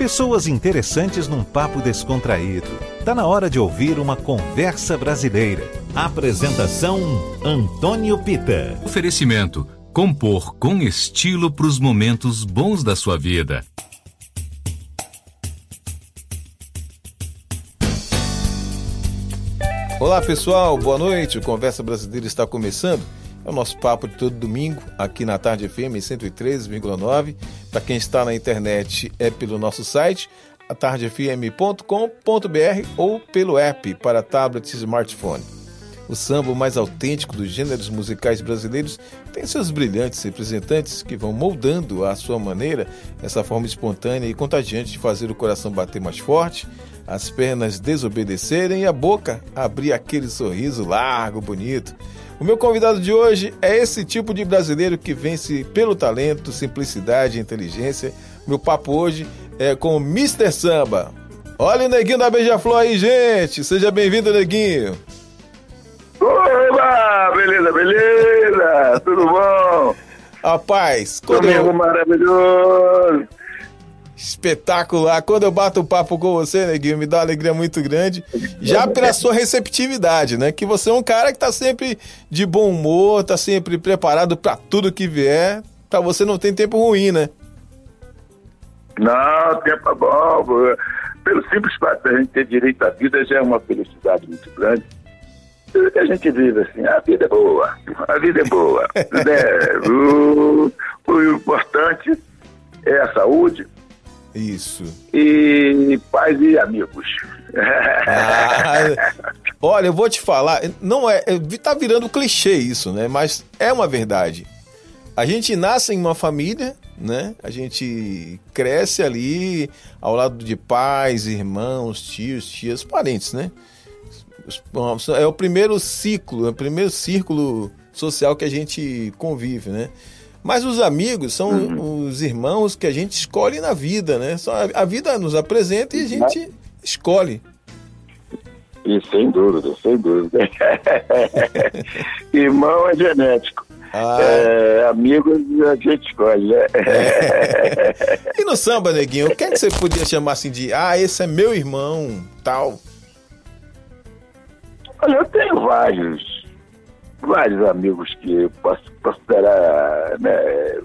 Pessoas interessantes num papo descontraído. Tá na hora de ouvir uma conversa brasileira. Apresentação Antônio Pita. Oferecimento: compor com estilo para os momentos bons da sua vida. Olá pessoal, boa noite. O Conversa Brasileira está começando. É o nosso papo de todo domingo aqui na Tarde FM 103,9. Para quem está na internet é pelo nosso site atardefm.com.br ou pelo app para tablet e smartphone. O samba mais autêntico dos gêneros musicais brasileiros tem seus brilhantes representantes que vão moldando à sua maneira essa forma espontânea e contagiante de fazer o coração bater mais forte, as pernas desobedecerem e a boca abrir aquele sorriso largo, bonito. O meu convidado de hoje é esse tipo de brasileiro que vence pelo talento, simplicidade e inteligência. Meu papo hoje é com o Mr. Samba. Olha o Neguinho da Beija-Flor aí, gente. Seja bem-vindo, Neguinho. Oba! Beleza, beleza! Tudo bom? Rapaz, quando Domingo eu... maravilhoso! Espetacular. Quando eu bato o papo com você, Neguinho, me dá uma alegria muito grande. Já pela sua receptividade, né? Que você é um cara que tá sempre de bom humor, tá sempre preparado para tudo que vier. Pra você não tem tempo ruim, né? Não, tempo é bom. Pelo simples fato da gente ter direito à vida já é uma felicidade muito grande. Tudo que a gente vive assim, a vida é boa, a vida é boa. né? o, o importante é a saúde, isso. E pais e amigos. Ah, olha, eu vou te falar, não é, é, tá virando clichê isso, né? Mas é uma verdade. A gente nasce em uma família, né? A gente cresce ali ao lado de pais, irmãos, tios, tias, parentes, né? É o primeiro ciclo, é o primeiro círculo social que a gente convive, né? Mas os amigos são uhum. os irmãos que a gente escolhe na vida, né? A vida nos apresenta e a gente escolhe. E sem dúvida, sem dúvida. Irmão é genético. Ah. É, amigos a gente escolhe, né? É. E no samba, neguinho, o que, é que você podia chamar assim de ah, esse é meu irmão, tal? Olha, eu tenho vários vários amigos que eu posso considerar né,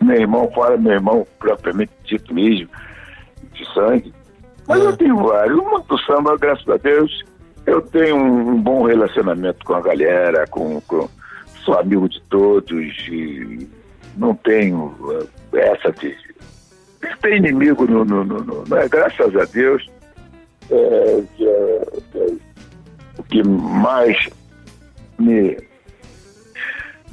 meu irmão, fora meu irmão propriamente dito mesmo, de sangue. Mas é. eu tenho vários. O mundo do samba, graças a Deus, eu tenho um bom relacionamento com a galera, com, com sou amigo de todos e não tenho eh, essa de, de ter inimigo no, no, no, no né? graças a Deus. É, é, é, o que mais me.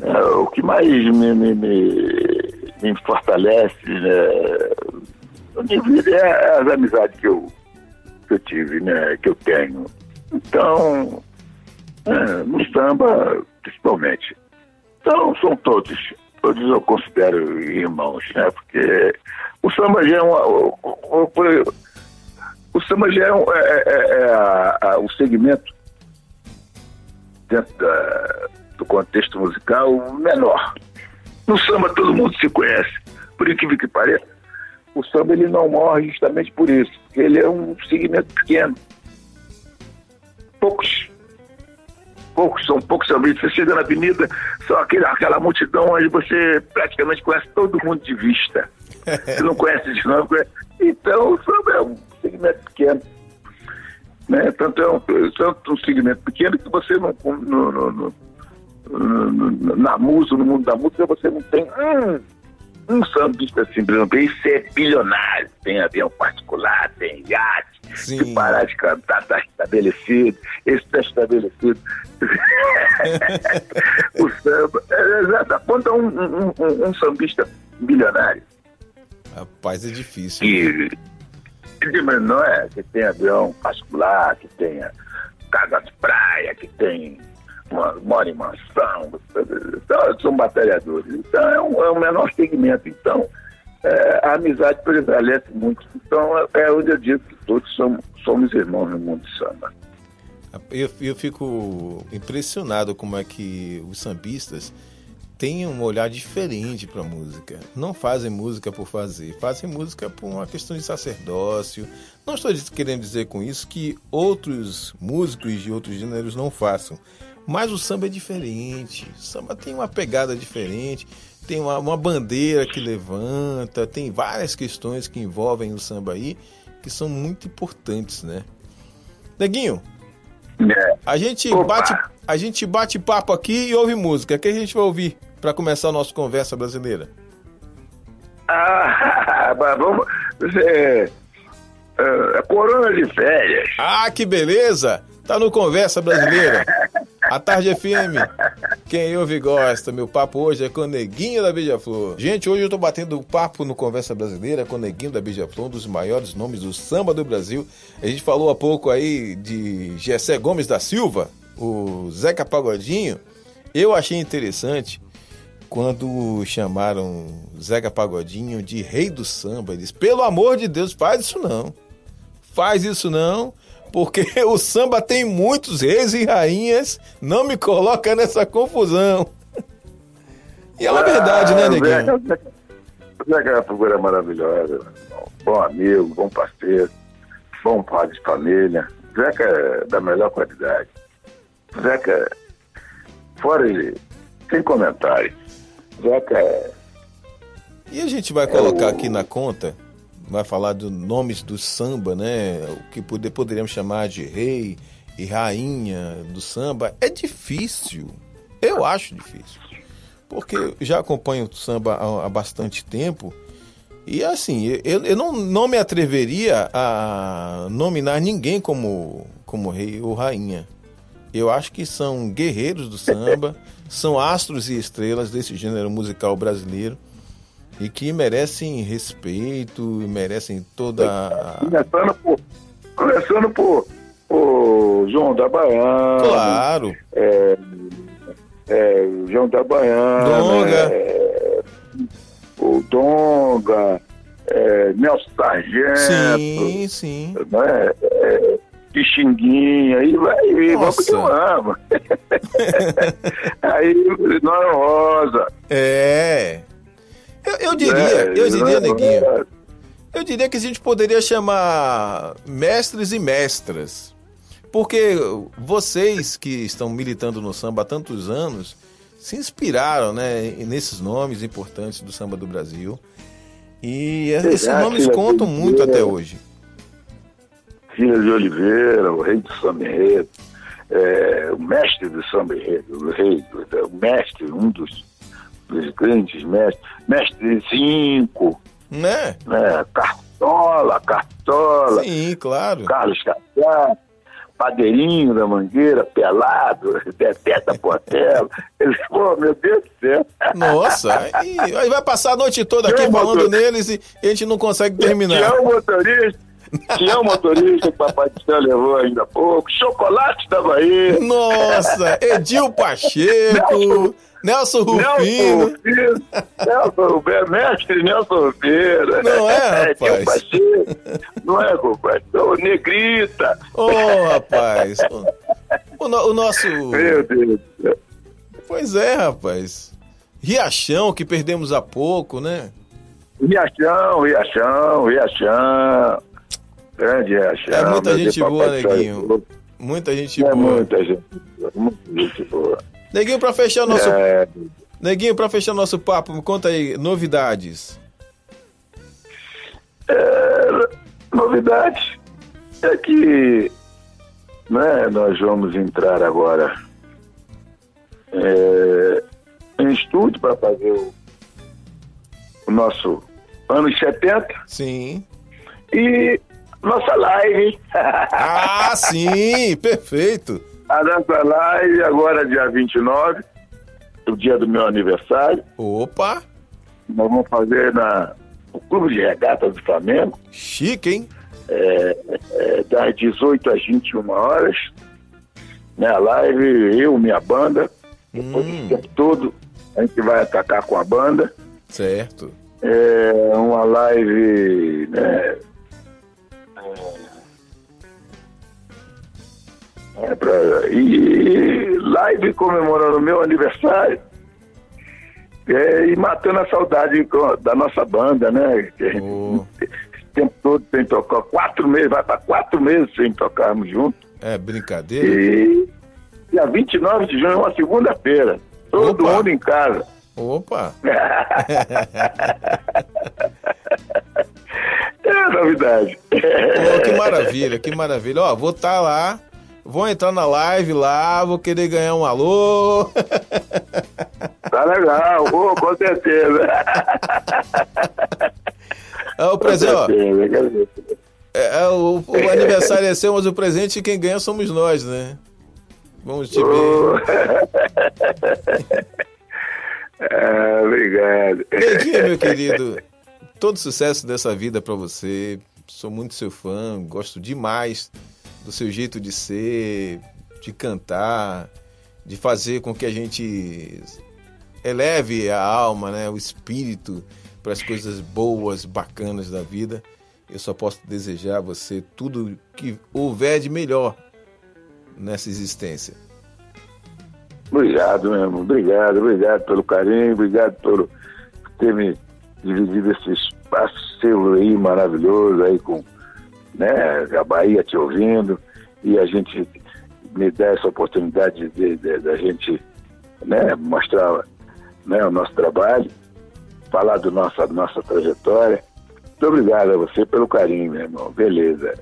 É, o que mais me, me, me, me fortalece né, é as amizades que eu, que eu tive, né, que eu tenho. Então, é, no samba, principalmente. Então, são todos, todos eu considero irmãos, né, porque o samba já é uma. O, o, o, o samba já é, um, é, é, é, é a, a, o segmento dentro da, do contexto musical menor. No samba todo mundo se conhece, por incrível que pareça. O samba ele não morre justamente por isso, porque ele é um segmento pequeno. Poucos, poucos, são poucos sambistas. Você chega na avenida, só aquele, aquela multidão onde você praticamente conhece todo mundo de vista. Você não conhece de nome. Então o samba é um segmento pequeno. Né? Tanto, é um, tanto um segmento pequeno que você não, no, no, no na música, no mundo da música, você não tem um, um sambista assim, por exemplo, esse é bilionário, tem avião particular, tem iate, Sim. se parar de cantar, está estabelecido, esse está estabelecido. o samba, é, aponta um, um, um, um sambista bilionário. Rapaz, é difícil. E, mas não é que tem avião particular, que tenha casa de praia, que tem uma, em mansão, então, são batalhadores. Então é um, é um menor segmento. Então é, a amizade prevalece muito. Então é, é onde eu digo que todos somos, somos irmãos no mundo samba. Eu, eu fico impressionado como é que os sambistas têm um olhar diferente para música. Não fazem música por fazer, fazem música por uma questão de sacerdócio. Não estou querendo dizer com isso que outros músicos de outros gêneros não façam, mas o samba é diferente. O samba tem uma pegada diferente, tem uma, uma bandeira que levanta, tem várias questões que envolvem o samba aí que são muito importantes, né? Neguinho, É. a gente Opa. bate a gente bate papo aqui e ouve música. O que a gente vai ouvir para começar a nossa conversa brasileira? Ah, vamos. É, é, corona de férias. Ah, que beleza! Tá no Conversa Brasileira. A Tarde FM. Quem ouve gosta. Meu papo hoje é com Neguinho da Beija-Flor. Gente, hoje eu tô batendo papo no Conversa Brasileira com Neguinho da Beija-Flor, um dos maiores nomes do samba do Brasil. A gente falou há pouco aí de Gessé Gomes da Silva, o Zeca Pagodinho. Eu achei interessante quando chamaram Zeca Pagodinho de rei do samba. Eles, pelo amor de Deus, faz isso não. Faz isso não, porque o samba tem muitos reis e rainhas. Não me coloca nessa confusão. E é uma verdade, né, Ah, Neguinho? O Zeca- o é uma figura maravilhosa. Bom amigo, bom parceiro, bom pai de família. Zeca é da melhor qualidade. Zeca, fora ele, sem comentário. Zeca é. E a gente vai colocar aqui na conta, vai falar dos nomes do samba, né? O que poder, poderíamos chamar de rei e rainha do samba. É difícil. Eu acho difícil. Porque já acompanho o samba há, há bastante tempo. E assim, eu, eu não, não me atreveria a nominar ninguém como, como rei ou rainha. Eu acho que são guerreiros do samba, são astros e estrelas desse gênero musical brasileiro e que merecem respeito, merecem toda. Começando por, começando por, por João da Baiana. Claro, É, é, João da Baiana. Donga. é, o Donga. É, Nelson Sargento. sim, sim. Né? É, Pixinguinha, aí vai, e vamos vamos. aí, Nora Rosa. É. Eu, eu diria, né? eu diria, Nora Neguinho, eu diria que a gente poderia chamar mestres e mestras. Porque vocês que estão militando no samba há tantos anos se inspiraram né, nesses nomes importantes do samba do Brasil. E esses Ah, nomes contam do muito até hoje. Filha de Oliveira, o rei do samba enredo, é, o mestre do samba enredo, o rei, do- o mestre, um dos, dos grandes mestres, mestre cinco, Né? né? Cartola, Cartola, Sim, claro. Carlos Cacá, Padeirinho da Mangueira, Pelado, Deteta Portela. Ele, pô, meu Deus do céu. Nossa, aí, aí vai passar a noite toda aqui falando neles e a gente não consegue terminar. Tião motorista, Tião motorista que o Papai do Céu levou ainda há pouco, Chocolate da Bahia. Nossa, Edil Pacheco, Nelson Nelson Rufino. Nelson Rufino, mestre Nelson Rufino. Não é, rapaz? Pacheco, Não é, compadre? Ô, Negrita. Ô, rapaz. O, no- o nosso. Meu Deus do céu. Pois é, rapaz. Riachão, que perdemos há pouco, né? Riachão, Riachão, Riachão. Grande Riachão. É muita meu gente boa. Neguinho. Muita gente É boa. muita gente boa, muita gente boa. Neguinho, pra fechar nosso. É, Neguinho, pra fechar nosso papo, me conta aí, novidades. é, novidade é que né, nós vamos entrar agora é, em estúdio para fazer o, o nosso anos 70 Sim. e nossa live. Ah, sim, perfeito. A nossa live agora dia 29, o dia do meu aniversário. Opa, Nós vamos fazer na, no Clube de Regatas do Flamengo, chique, hein? é, das 18 às 21 horas. Né, a live, eu, minha banda. Depois Hum. do tempo todo, a gente vai atacar com a banda. Certo. É uma live, né? É pra, e live comemorando o meu aniversário. É, e matando a saudade da nossa banda, né? Oh. O tempo todo sem tocar, quatro meses, vai para quatro meses sem tocarmos juntos. É brincadeira. E dia 29 de junho, uma segunda-feira. Todo Opa. mundo em casa. Opa! é novidade. Oh, que maravilha, que maravilha. Ó, vou estar tá lá, vou entrar na live lá, vou querer ganhar um alô. Tá legal, oh, com certeza. É, o presente, ó. É, é, o, o aniversário é seu, mas o presente quem ganha somos nós, né? Vamos te ver. ah, obrigado. Neguinho, meu querido, todo sucesso dessa vida para você. Sou muito seu fã, gosto demais do seu jeito de ser, de cantar, de fazer com que a gente eleve a alma, né, o espírito para as coisas boas, bacanas da vida. Eu só posso desejar a você tudo que houver de melhor nessa existência. Obrigado, meu irmão. Obrigado, obrigado pelo carinho, obrigado por ter me dividido esse espaço seu aí maravilhoso aí com né, a Bahia te ouvindo e a gente me dá essa oportunidade de, de, de a gente né, mostrar né, o nosso trabalho, falar do nossa, nossa trajetória. Muito obrigado a você pelo carinho, meu irmão. Beleza.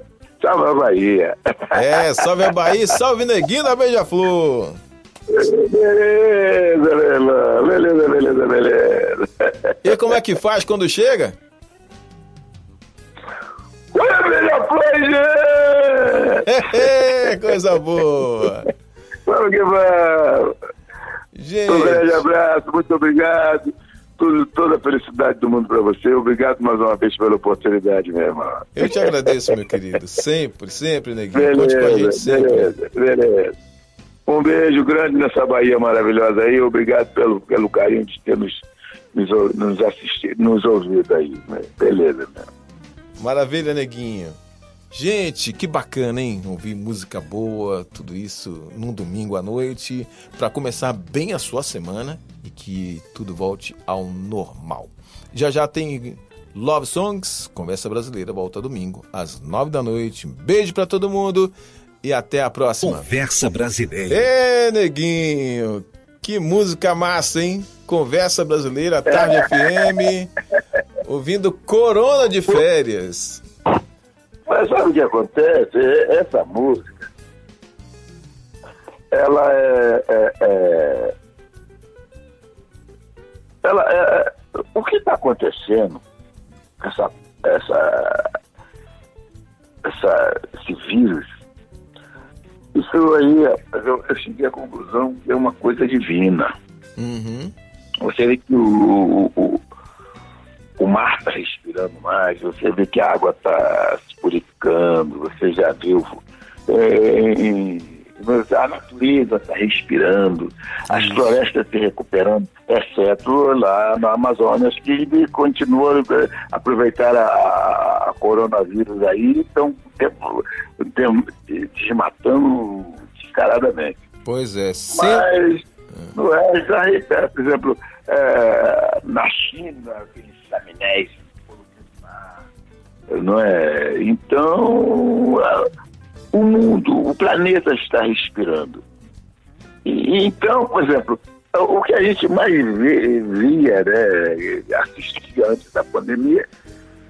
Salve a Bahia. É, salve a Bahia, salve Neguinho da Beija-Flor. Beleza, beleza, beleza, beleza. E como é que faz quando chega? Coisa boa. Vamos que vamos. Gente. Um grande abraço, muito obrigado tudo, toda a felicidade do mundo para você. Obrigado mais uma vez pela oportunidade, meu irmão. Eu te agradeço, meu querido. Sempre, sempre, Neguinho. Beleza, Conte com a gente sempre. Beleza, beleza. Um beijo grande nessa Bahia maravilhosa aí. Obrigado pelo, pelo carinho de ter nos, nos, nos assistido, nos ouvido aí. Beleza, meu. Maravilha, Neguinho. Gente, que bacana, hein? Ouvir música boa, tudo isso num domingo à noite, para começar bem a sua semana e que tudo volte ao normal. Já já tem Love Songs, Conversa Brasileira, volta domingo às nove da noite. Um beijo para todo mundo e até a próxima. Conversa Brasileira. Ê, neguinho, que música massa, hein? Conversa Brasileira, Tarde FM, ouvindo Corona de Férias. Mas sabe o que acontece? Essa música, ela é, é, é ela é, o que está acontecendo essa, essa, essa, esse vírus, isso aí, eu, eu cheguei à conclusão que é uma coisa divina. Uhum. Você vê que o, o, o mar está respirando mais, você vê que a água está se purificando, você já viu é, a natureza está respirando, as florestas se recuperando, exceto lá na Amazônia, que continuam a aproveitar a, a coronavírus aí e estão desmatando descaradamente. Pois é. Sim. Mas é, já, por exemplo, é, na China, aqueles laminés não é? Então, o mundo, o planeta está respirando. E, então, por exemplo, o que a gente mais via, né, assistia antes da pandemia,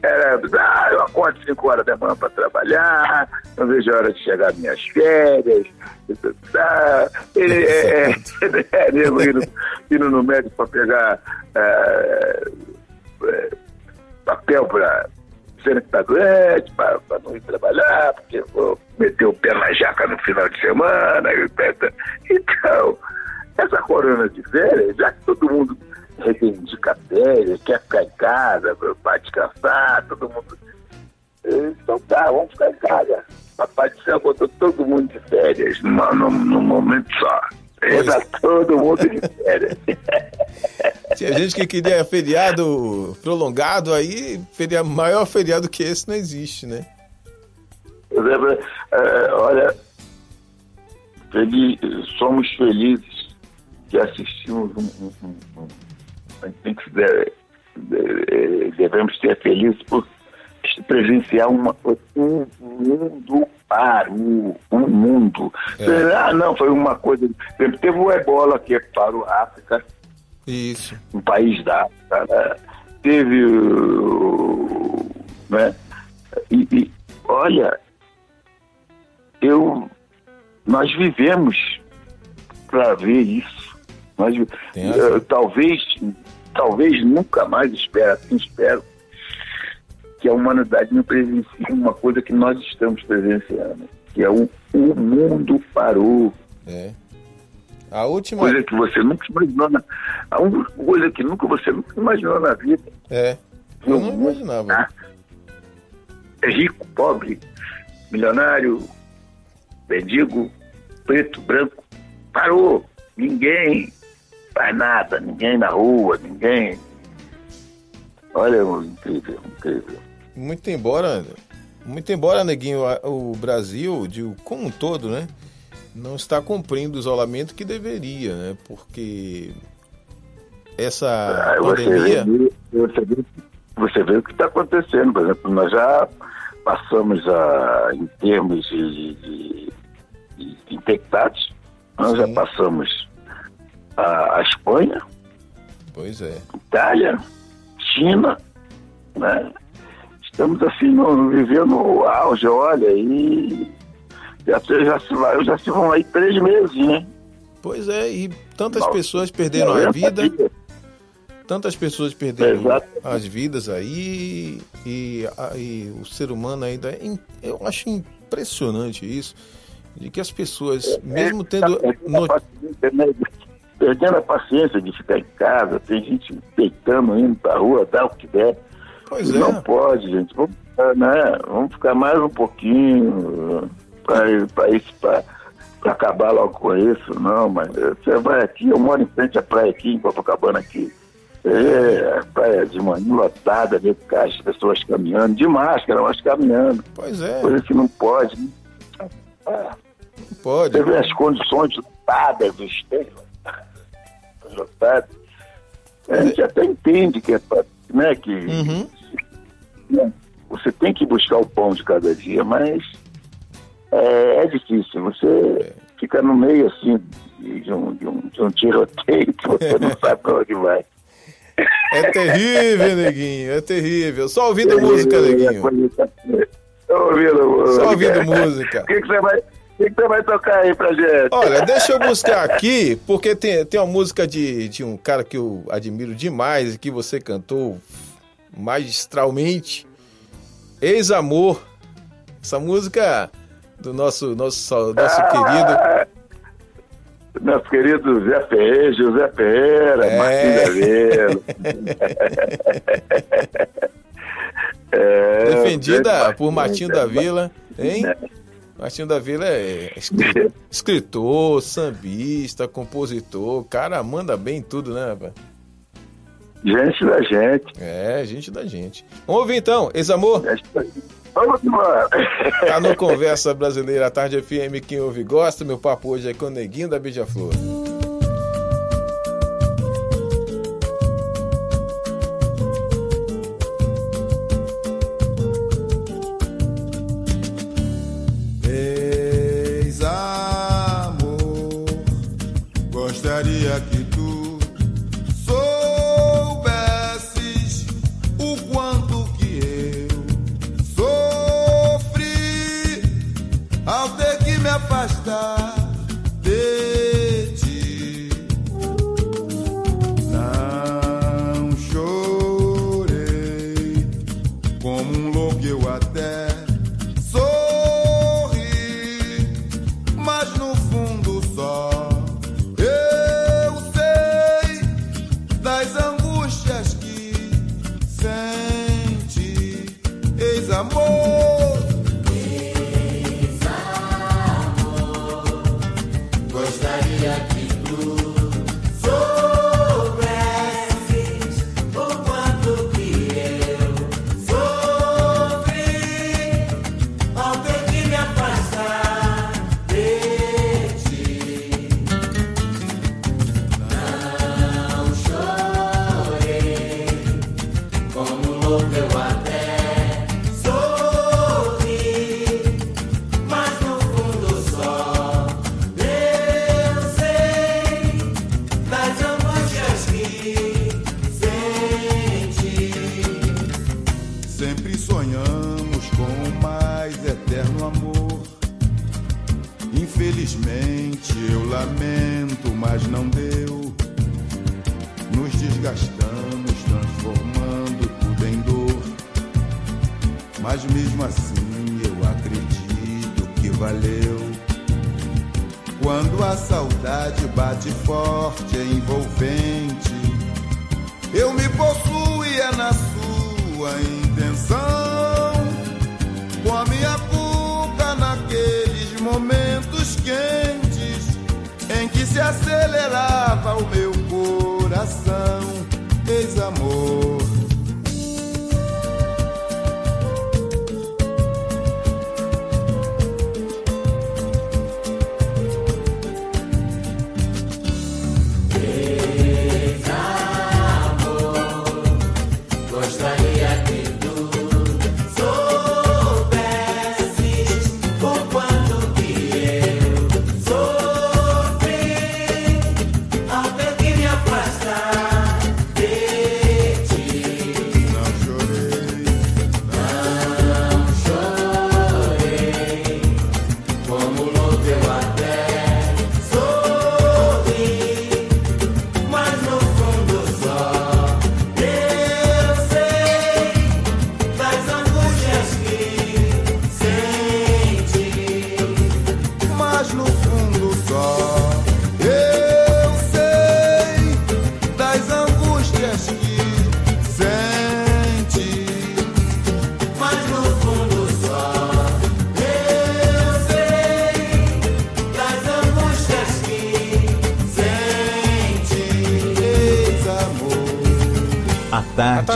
era, ah, eu acordo 5 horas da manhã para trabalhar, não vejo a hora de chegar minhas férias, ah, é, é, é, indo, indo no médico para pegar é, papel para ser está doente, para não ir trabalhar, porque vou meter o pé na jaca no final de semana. Então, essa corona de férias, já que todo mundo reivindica férias, quer ficar em casa para descansar, todo mundo. Então tá, vamos ficar em casa. Papai do céu botou todo mundo de férias num, num, num momento só. Está todo mundo de férias. Tinha gente que queria feriado prolongado, aí feria, maior feriado que esse não existe, né? É, olha, feliz, somos felizes que assistimos um, um, um, A gente tem que devemos ser felizes por presenciar uma, um mundo parou, um mundo. É. Ah, não, foi uma coisa. Teve o ebola que parou a África. Isso. Um país da África. Né? Teve. Né? E, e, olha, eu, nós vivemos para ver isso. Nós, uh, talvez, talvez nunca mais espero, assim espero que a humanidade não presencie uma coisa que nós estamos presenciando, que é o, o mundo parou. É. A última coisa que você nunca imaginou na, a única coisa que nunca você nunca imaginou na vida. É. Eu não imaginava. Ah, é rico, pobre, milionário, mendigo, preto, branco, parou. Ninguém faz nada, ninguém na rua, ninguém. Olha, incrível, incrível. Muito embora, muito embora, Neguinho, o Brasil, de, como um todo, né, não está cumprindo o isolamento que deveria, né, porque essa ah, pandemia... Você vê, você, vê, você vê o que está acontecendo, por exemplo, nós já passamos a, em termos de, de, de infectados, nós Sim. já passamos a, a Espanha, pois é. Itália, China, né? Estamos assim, no, vivendo o auge, olha, e já, já, já se vão aí três meses, né? Pois é, e tantas pessoas perderam a vida. Dias. Tantas pessoas perderam Exato. as vidas aí e, e, o ser humano ainda. É, eu acho impressionante isso, de que as pessoas, é, mesmo tendo. É, no... Né? perdendo a paciência de ficar em casa, tem gente peitando, indo pra rua, dá o que der. Pois é. Não pode, gente. Vamos, né? Vamos ficar mais um pouquinho para isso, para acabar logo com isso. Não, mas você vai aqui, eu moro em frente à praia aqui, em Copacabana aqui. É, praia de manhã lotada, ver as pessoas caminhando, de máscara, mas caminhando. Pois é. Coisa que não pode. Não pode. Você vê as condições lotadas dos tempos lotado. A gente até entende que é né, que uhum. Né, você tem que buscar o pão de cada dia, mas é, é difícil. Você fica no meio assim de um, de um, de um tiroteio que você não sabe para onde vai. É terrível, neguinho, é terrível. Só ouvindo música, neguinho. Só ouvindo música. Só ouvindo música. O que, que você vai o que você vai tocar aí pra gente? Olha, deixa eu buscar aqui, porque tem, tem uma música de, de um cara que eu admiro demais e que você cantou magistralmente. Ex-Amor. Essa música do nosso, nosso, nosso ah, querido. Nosso querido Zé Ferreira, José Ferreira, é. Martins é, Defendida por Martinho da Vila, hein? Martinho da Vila é escritor, sambista, compositor. Cara, manda bem tudo, né, rapaz? Gente da gente. É, gente da gente. Vamos ouvir então, ex-amor? Vamos embora. Tá no Conversa Brasileira, Tarde FM, quem ouve gosta. Meu papo hoje é com o Neguinho da Beija-Flor.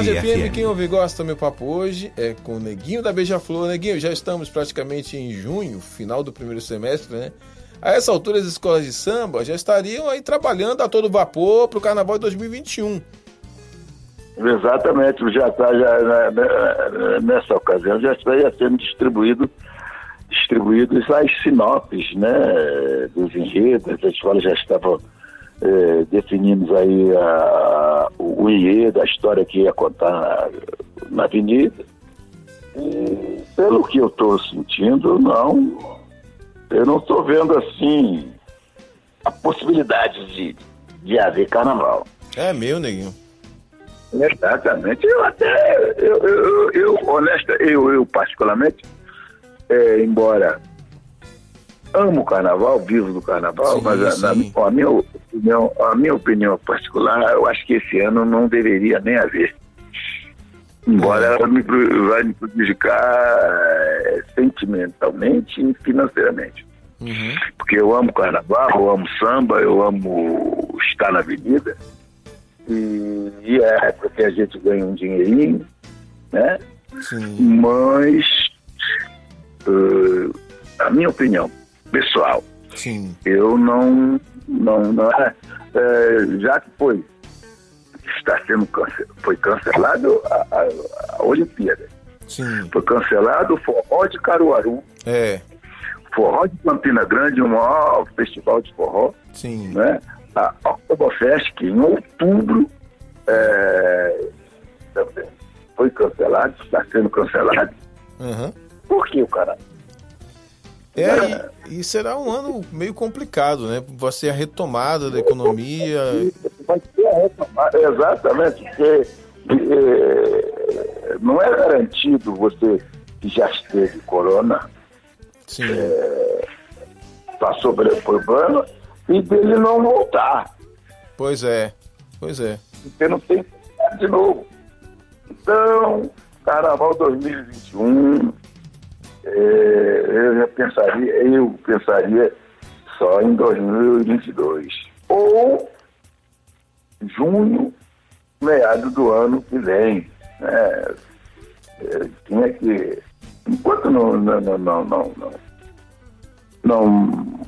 Tarde, FM, FM. quem ouve e gosta, meu papo hoje é com o Neguinho da Beija-Flor. Neguinho, já estamos praticamente em junho, final do primeiro semestre, né? A essa altura, as escolas de samba já estariam aí trabalhando a todo vapor para o Carnaval de 2021. Exatamente, já está já, né, né, nessa ocasião já estaria sendo distribuído distribuídos as sinopes né, dos enredos, as escolas já estavam eh, definindo aí a, o enredo, a história que ia contar na, na avenida. E, pelo que eu estou sentindo, não, eu não estou vendo assim a possibilidade de, de haver carnaval. É meu, Neguinho. Exatamente. Eu até, eu, eu, eu honesta, eu, eu particularmente, é, embora amo o carnaval, vivo do carnaval, Sim, mas a, sim. a minha opinião, a minha opinião particular, eu acho que esse ano não deveria nem haver. Embora ela me, vai me prejudicar eh, sentimentalmente e financeiramente. Uhum. Porque eu amo carnaval, eu amo samba, eu amo estar na avenida. E, e é porque a gente ganha um dinheirinho, né? Sim. Mas, eh, a minha opinião pessoal, Sim. eu não, não, não é, já que foi, está sendo cance- foi cancelado a, a, a Olimpíada, Sim. foi cancelado o forró de Caruaru, É. forró de Campina Grande, o maior festival de forró, Sim. né? A Oktoberfest, que em outubro é, foi cancelado, está sendo cancelado. Uhum. Por que o cara? É, e, e será um ano meio complicado, né? Vai ser a retomada da economia. Vai ter a retomada, exatamente, porque é, não é garantido você que já esteve corona, Sim. passou pelo problema, e dele não voltar. Pois é. Pois é. Você não tem de novo. Então, Carnaval 2021, é, eu pensaria, eu pensaria só em 2022. Ou junho, meado do ano que vem. Né? É, tinha que. Enquanto não. não, não, não, não, não, não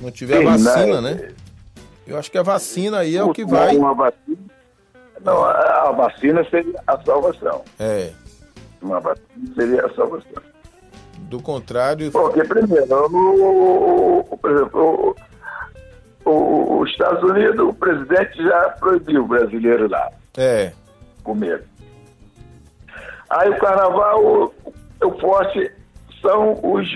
Não tiver a terminar, vacina, né? Eu acho que a vacina aí é o que vai. Uma vacina, não, a, a vacina seria a salvação. É. Uma vacina seria a salvação. Do contrário. Porque, primeiro, o, o- por exemplo, o- o- os Estados Unidos, o presidente já proibiu o brasileiro lá É. comer. Aí o carnaval, o, o forte são os,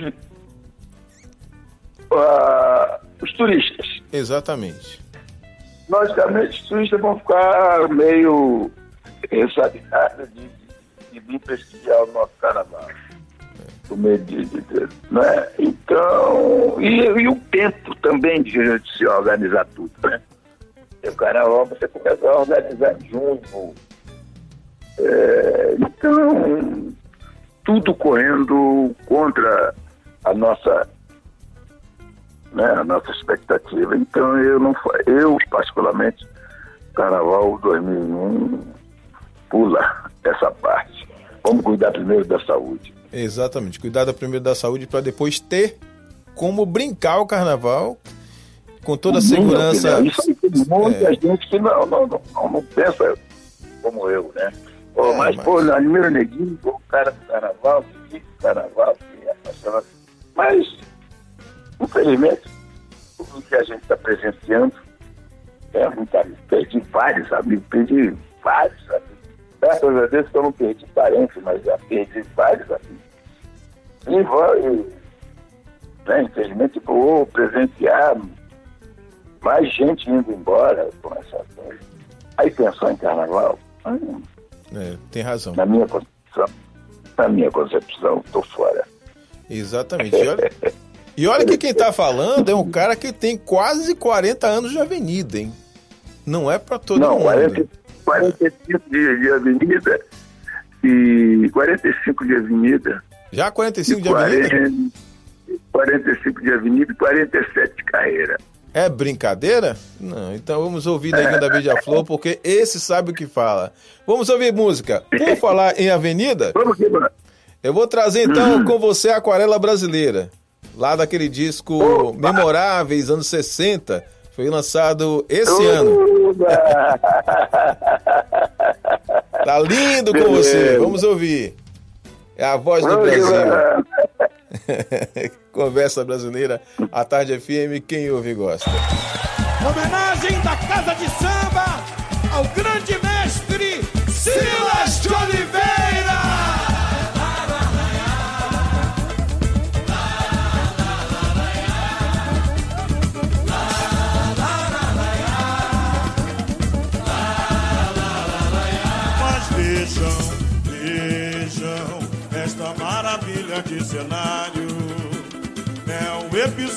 ah, os turistas. Exatamente. Logicamente, os turistas vão ficar meio ressabiados de, de, de vir prestigiar o nosso carnaval. Com medo de, de, de- né? Então, e, e o tempo também de, se organizar tudo, né? O carnaval você começa a organizar em junho. É, então, tudo correndo contra a nossa né, a nossa expectativa. Então eu não eu particularmente Carnaval 2001 pula essa parte. Vamos cuidar primeiro da saúde. Exatamente. Cuidar da primeiro da saúde para depois ter como brincar o carnaval com toda a segurança. Isso aí tem muita É. gente que não, não, não, não, pensa como eu, né? Pô, É, mas, mas- pô, admiro o neguinho, o cara do carnaval, que carnaval, que é apaixonado. Mas, infelizmente, tudo que a gente está presenciando é muita Perdi vários amigos, perdi vários amigos. Graças a Deus que eu não perdi parentes, mas já perdi vários amigos. E vou, né, infelizmente, vou presenciar mais gente indo embora com essa coisa. Aí pensou em carnaval? Hum, É, tem razão. na minha concepção, na minha concepção, estou fora. Exatamente. E olha, e olha que quem tá falando é um cara que tem quase 40 anos de avenida, hein? Não é para todo Não, mundo. 40, 45 de, de avenida e 45 de avenida. Já 45 e de avenida? 40, 45 de avenida e 47 de carreira. É brincadeira? Não, então vamos ouvir da Beija-Flor, porque esse sabe o que fala. Vamos ouvir música. Por falar em avenida, Vamos vamos. eu vou trazer então com você a Aquarela Brasileira. Lá daquele disco! Memoráveis, anos 60. Foi lançado esse ano. Tá lindo com você. Vamos ouvir. É a voz do Brasil. Conversa brasileira, a tarde FM, quem ouve gosta. Homenagem da Casa de Samba ao grande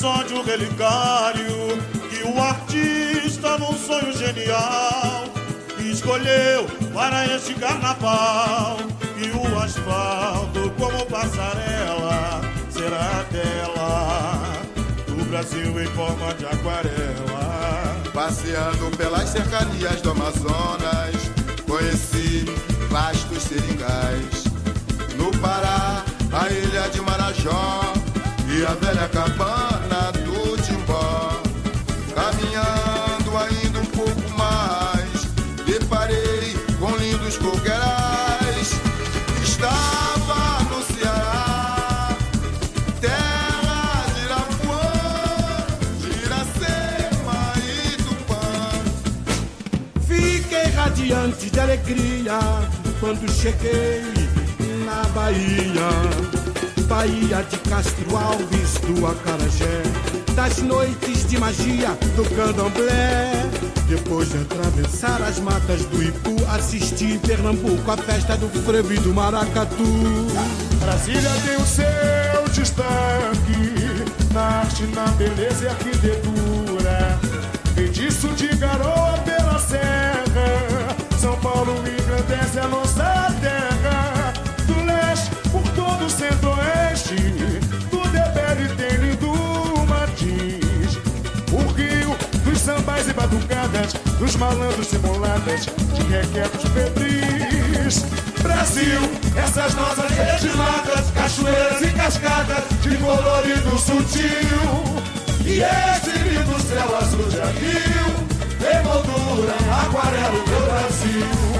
um episódio relicário que o artista, num sonho genial, escolheu para este carnaval. E o asfalto, como passarela, será tela do Brasil em forma de aquarela. Passeando pelas cercanias do Amazonas, conheci vastos seringais. No Pará, a ilha de Marajó e a velha cabana do Timbó. Caminhando ainda um pouco mais, deparei com lindos coqueirais. Estava no Ceará, terra de Irapuã, de Iracema e Tupã. Fiquei radiante de alegria quando cheguei na Bahia. Bahia de Castro Alves, do Acarajé, das noites de magia do candomblé. Depois de atravessar as matas do Ipu, assisti em Pernambuco a festa do frevo e do maracatu. Brasília tem o seu destaque na arte, na beleza e arquitetura. Feitiço de garoa batucadas. Dos malandros simuladas. De requetos febris. Brasil, essas nossas legisladas, cachoeiras e cascadas de colorido sutil. E esse lindo céu azul de anil, emoldura, aquarela do Brasil.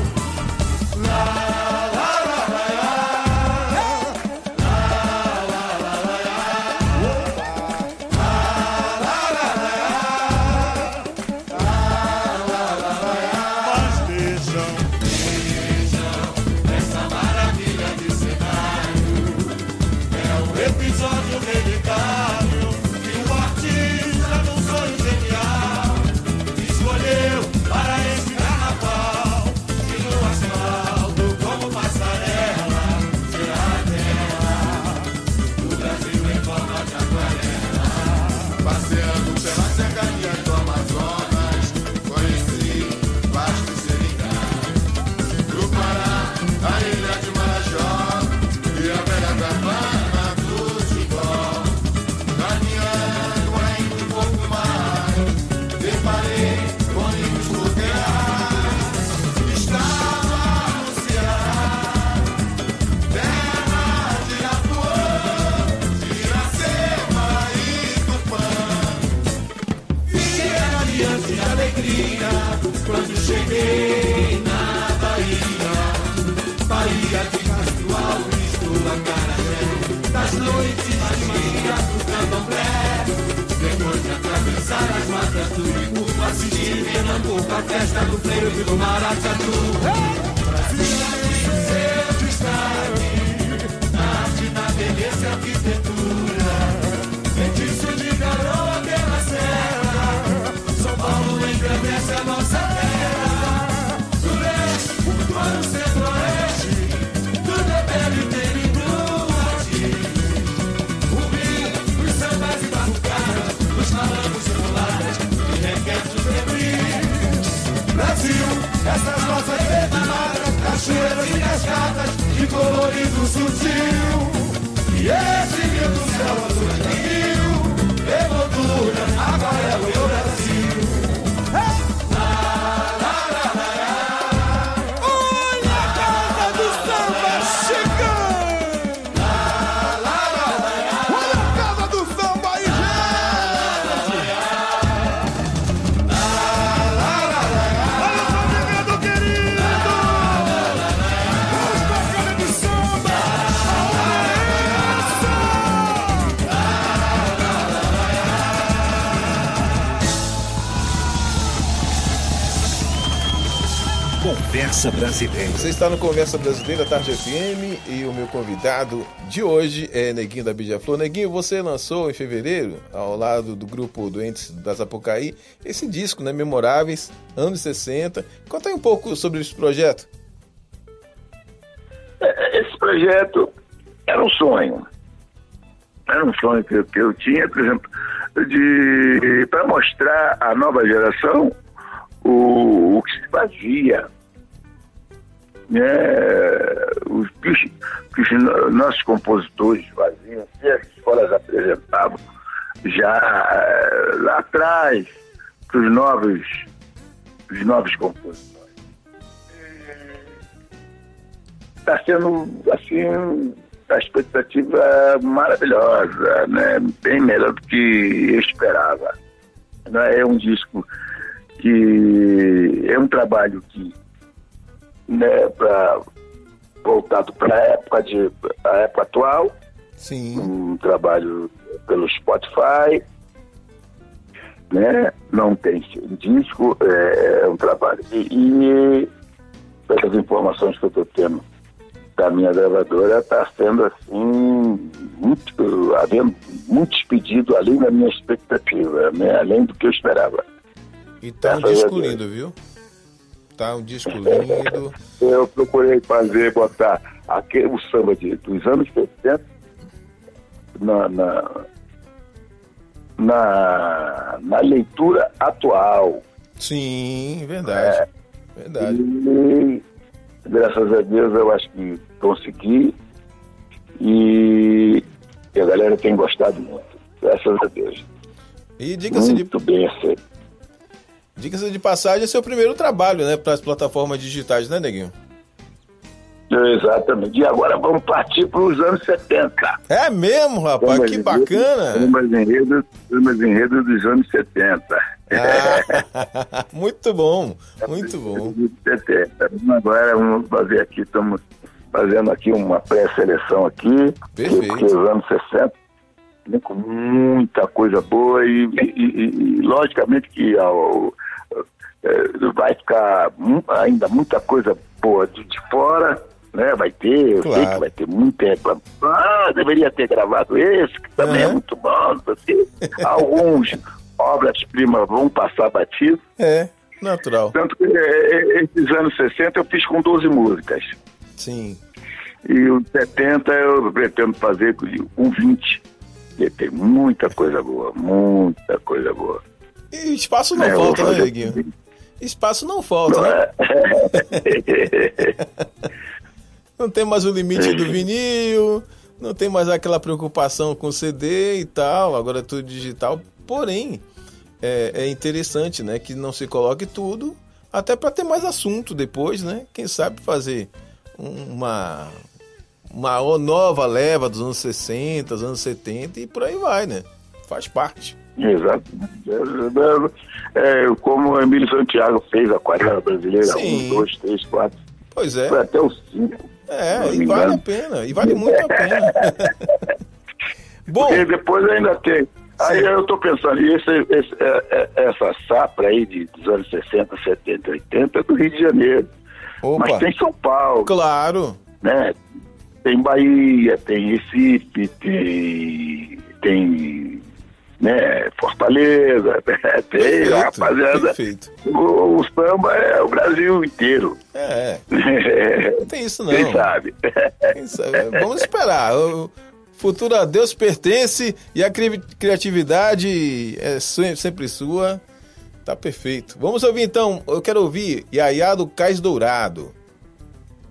Conversa Brasileira. Você está no Conversa Brasileira Tarde FM e o meu convidado de hoje é Neguinho da Beija-Flor. Neguinho, você lançou em fevereiro, ao lado do grupo Doentes da Zapucaí, esse disco, né, Memoráveis, anos 60. Conta aí um pouco sobre esse projeto. Esse projeto era um sonho. Era um sonho que, eu- que eu tinha, por exemplo, de para mostrar à nova geração o, o que se fazia. Né? Os que, os- nossos compositores faziam, que as escolas apresentavam já eh, lá atrás para os novos, os novos compositores. está sendo assim a expectativa maravilhosa, né? Bem melhor do que eu esperava. É um disco que é um trabalho que, né, pra, voltado para a época de a época atual, Sim. um trabalho pelo Spotify, né? Não tem disco, é, é um trabalho. E, e essas informações que eu estou tendo da minha gravadora está sendo assim muito havendo muitos pedidos além da minha expectativa, né? além do que eu esperava. E tá um disco lindo, viu? Tá um disco lindo. Eu procurei fazer, botar aquele, o samba de, dos anos 70 na, na, na, na leitura atual. Sim, verdade. Verdade. E, graças a Deus, eu acho que consegui. E a galera tem gostado muito. Graças a Deus. E diga-se de, Muito bem aceito. Diga de passagem, é seu primeiro trabalho, né, para as plataformas digitais, né, Neguinho? Exatamente. E agora vamos partir para os anos 70. É mesmo, rapaz, que enredos- bacana. Sambas enredos, sambas enredos dos anos 70. Ah, muito bom, muito bom. 70. Agora vamos fazer aqui, estamos fazendo aqui uma pré-seleção aqui, Perfeito. porque os anos 60 vem com muita coisa boa e, e- e- e, logicamente que ao- vai ficar ainda muita coisa boa de, de fora, né? Vai ter, eu sei Claro. que vai ter muita reclamação. Ah, deveria ter gravado esse, que também é Aham. muito bom, sei quê. Alguns obras-primas vão passar batido. É, natural. Tanto que eh, esses anos 60 eu fiz com 12 músicas. Sim. E os 70 eu pretendo fazer com 20. Porque tem muita coisa boa, muita coisa boa. E espaço não É, falta, né, Neguinho? Espaço não falta, né? Não tem mais o limite do vinil, não tem mais aquela preocupação com CD e tal, agora é tudo digital. Porém, é, é interessante, né, que não se coloque tudo, até para ter mais assunto depois, né? Quem sabe fazer uma uma nova leva dos anos 60, dos anos 70 e por aí vai, né? Faz parte. Exato. É, como o Emílio Santiago fez a aquarela brasileira, Sim. um, dois, três, quatro, Pois é. foi até o cinco. É, e vale a pena, e vale muito a pena. Bom, E depois ainda tem, Aí eu tô pensando, esse, esse, é, é, essa safra aí de, dos anos 60, 70, 80 é do Rio de Janeiro. Opa. Mas tem São Paulo, Claro. né? Tem Bahia, tem Recife, tem, tem né, Fortaleza, tem Perfeito, rapaziada. perfeito. O, o samba é o Brasil inteiro. É, não tem isso não. Quem sabe? Quem sabe? Vamos esperar. O futuro a Deus pertence e a cri- criatividade é se- sempre sua. Tá perfeito. Vamos ouvir então. Eu quero ouvir Yaya do Cais Dourado.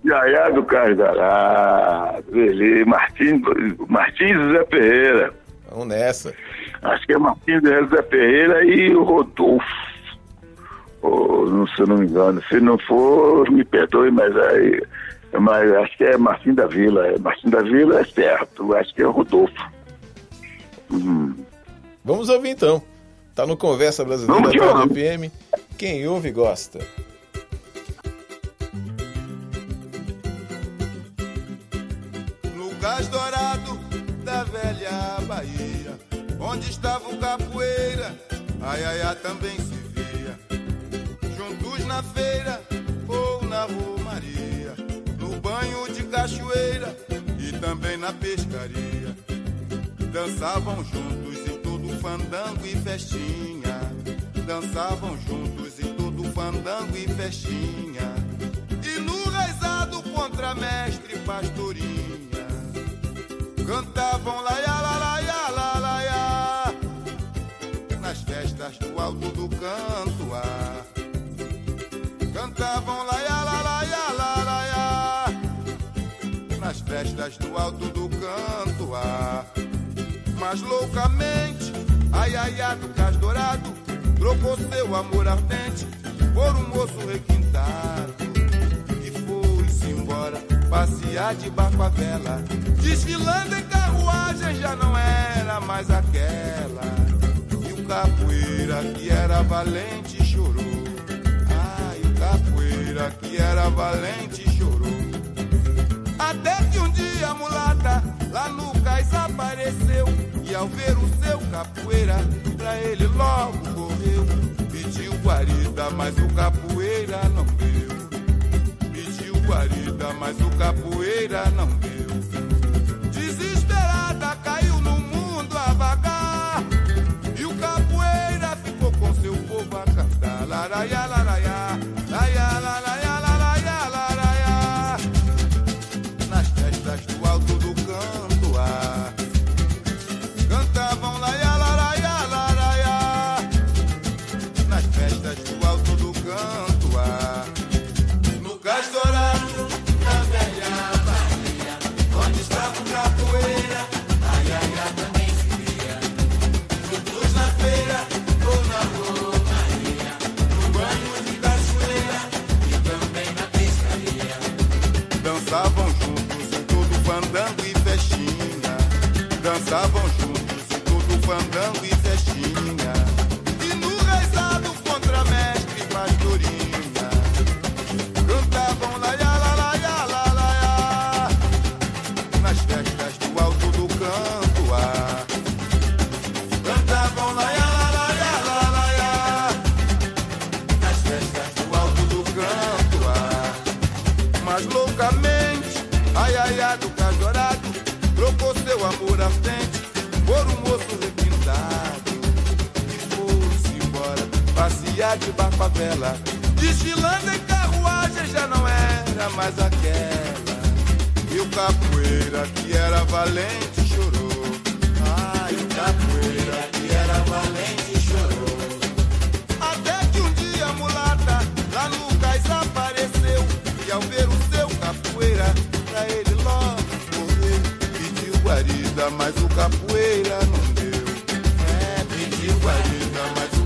Jaiá do Carlos Dourado, beleza. Martins, Martins José Ferreira. Vamos nessa. Acho que é Martins José Ferreira e o Rodolfo. Ou, não, se eu não me engano. Se não for, me perdoe, mas aí. Mas acho que é Martim da Vila. É Martim da Vila é certo. Acho que é o Rodolfo. Hum. Vamos ouvir então. Tá no Conversa Brasileira Vamos da Tarde vamos. FM. Quem ouve gosta. No gás dourado da velha Bahia, onde estava o capoeira, ai ai também se via. Juntos na feira ou na romaria, no banho de cachoeira e também na pescaria. Dançavam juntos em todo fandango e festinha. Dançavam juntos em todo fandango e festinha. E no raizado contra mestre pastorinha. Cantavam laia, la, laia, la, laia. Festas do alto do canto ah. Cantavam laia, la, laia, la, laia. Nas festas do alto do canto ah. Mas loucamente, ai ai ai do cais dourado, trocou seu amor ardente por um moço requintado. E foi-se embora, passear de barco a vela, desfilando em carruagem já não era mais aquela. Capoeira que era valente chorou. Ai, o capoeira que era valente chorou. Até que um dia a mulata lá no cais apareceu E ao ver o seu capoeira Pra ele logo correu Pediu guarida, mas o capoeira não deu Pediu guarida, mas o capoeira não deu loucamente, ai ai ai do cajorado, trocou seu amor à frente por um moço requintado. E foi-se embora, passear de barco a vela, desfilando em carruagem já não era mais aquela. E o capoeira que era valente chorou. Ai, o capoeira que era valente chorou. Até que um dia a mulata lá no cais apareceu E ao ver mas o capoeira não deu É, pediu guarida, mas o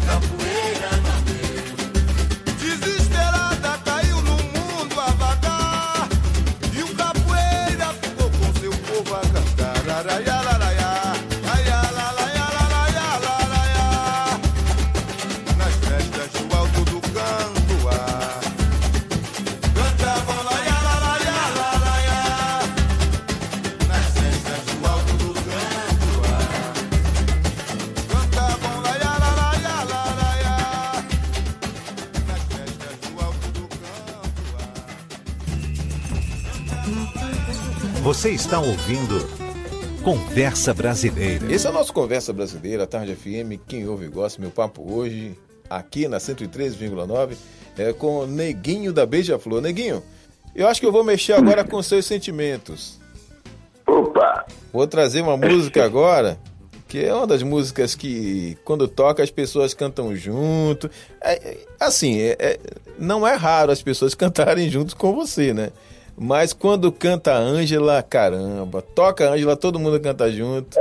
Você está ouvindo Conversa Brasileira. Esse é o nosso Conversa Brasileira, Tarde FM. Quem ouve e gosta, meu papo hoje, aqui na 103,9, é com Neguinho da Beija-Flor. Neguinho, eu acho que eu vou mexer agora com seus sentimentos. Opa! Vou trazer uma música agora, que é uma das músicas que, quando toca, as pessoas cantam junto. É, é, assim, é, é, não é raro as pessoas cantarem juntos com você, né? Mas quando canta a Ângela, caramba, toca a Ângela, todo mundo canta junto.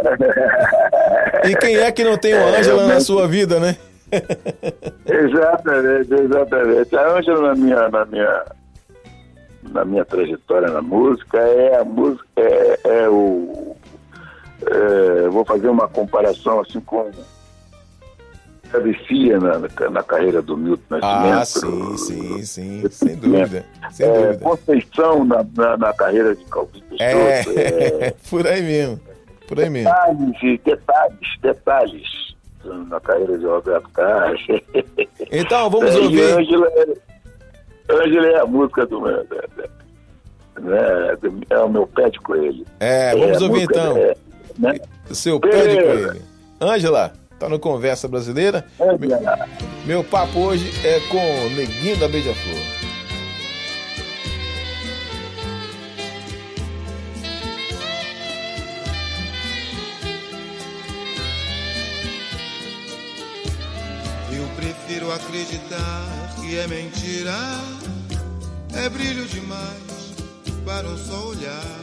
E quem é que não tem uma Ângela na sua vida, né? exatamente, exatamente. A Ângela na minha, na minha, na minha trajetória na música é a música, é, é o. É, vou fazer uma comparação assim com travessia na, na carreira do Milton Ah, Nascimento. sim, sim, sim, sem dúvida. Sem É, dúvida. Conceição na, na, na carreira de Calvin. É, É, por aí mesmo. Por aí mesmo. detalhes, detalhes, detalhes na carreira de Roberto Carlos. Então, vamos É, ouvir. Ângela, é- Ângela é a música do meu. da- né, do- é o meu pé de coelho. É, vamos a ouvir então. é, né? Seu pé de coelho. Ângela, tá no Conversa Brasileira? Ângela, Meu papo hoje é com o Neguinho da Beija-Flor. Eu prefiro acreditar que é mentira, é brilho demais para um só olhar.